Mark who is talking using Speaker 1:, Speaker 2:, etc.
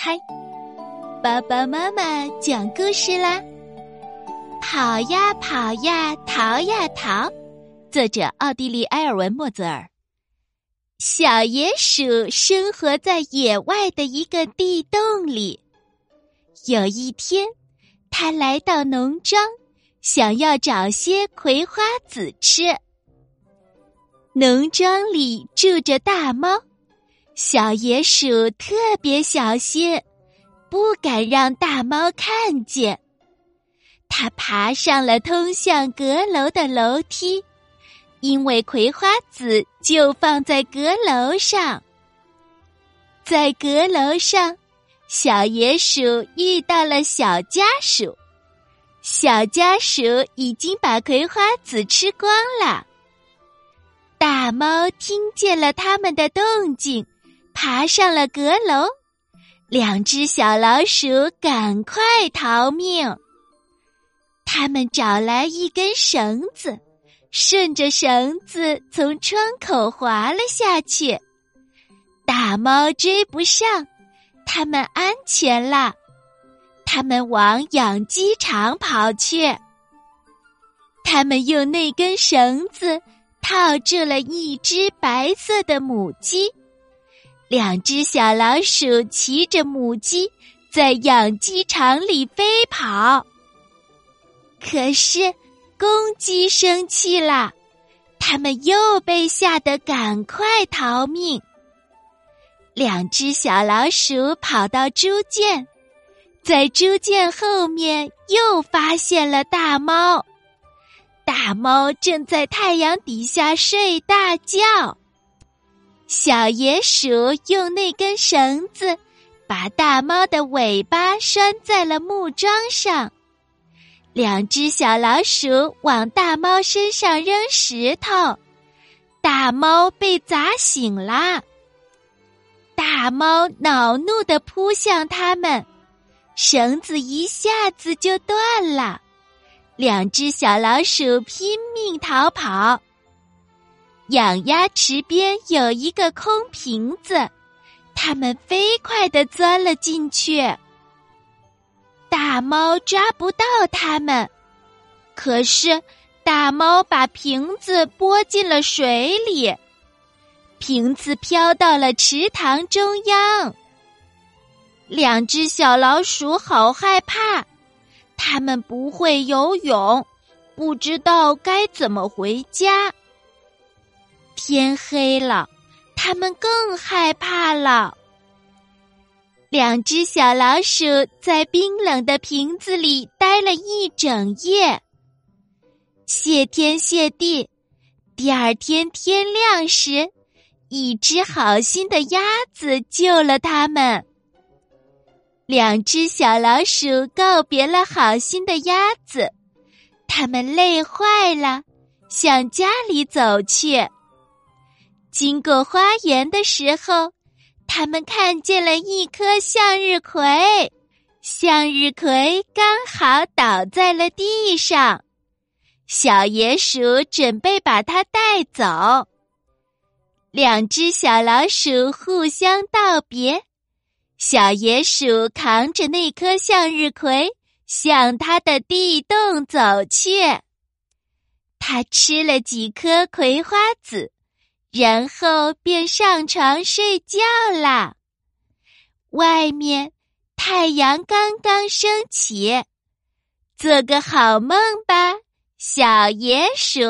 Speaker 1: 嗨，爸爸妈妈讲故事啦！跑呀跑呀，逃呀逃。作者：奥地利埃尔文·莫泽尔。小野鼠生活在野外的一个地洞里。有一天，他来到农庄，想要找些葵花籽吃。农庄里住着大猫。小野鼠特别小心，不敢让大猫看见。它爬上了通向阁楼的楼梯，因为葵花籽就放在阁楼上。在阁楼上，小野鼠遇到了小家鼠。小家鼠已经把葵花籽吃光了。大猫听见了他们的动静。爬上了阁楼，两只小老鼠赶快逃命。他们找来一根绳子，顺着绳子从窗口滑了下去。大猫追不上，他们安全了。他们往养鸡场跑去。他们用那根绳子套住了一只白色的母鸡。两只小老鼠骑着母鸡在养鸡场里飞跑，可是公鸡生气了，它们又被吓得赶快逃命。两只小老鼠跑到猪圈，在猪圈后面又发现了大猫，大猫正在太阳底下睡大觉。小野鼠用那根绳子把大猫的尾巴拴在了木桩上，两只小老鼠往大猫身上扔石头，大猫被砸醒了。大猫恼怒的扑向他们，绳子一下子就断了，两只小老鼠拼命逃跑。养鸭池边有一个空瓶子，它们飞快的钻了进去。大猫抓不到它们，可是大猫把瓶子拨进了水里，瓶子飘到了池塘中央。两只小老鼠好害怕，它们不会游泳，不知道该怎么回家。天黑了，他们更害怕了。两只小老鼠在冰冷的瓶子里待了一整夜。谢天谢地，第二天天亮时，一只好心的鸭子救了他们。两只小老鼠告别了好心的鸭子，他们累坏了，向家里走去。经过花园的时候，他们看见了一颗向日葵，向日葵刚好倒在了地上。小野鼠准备把它带走。两只小老鼠互相道别，小野鼠扛着那颗向日葵向它的地洞走去。它吃了几颗葵花籽。然后便上床睡觉啦。外面太阳刚刚升起，做个好梦吧，小野鼠。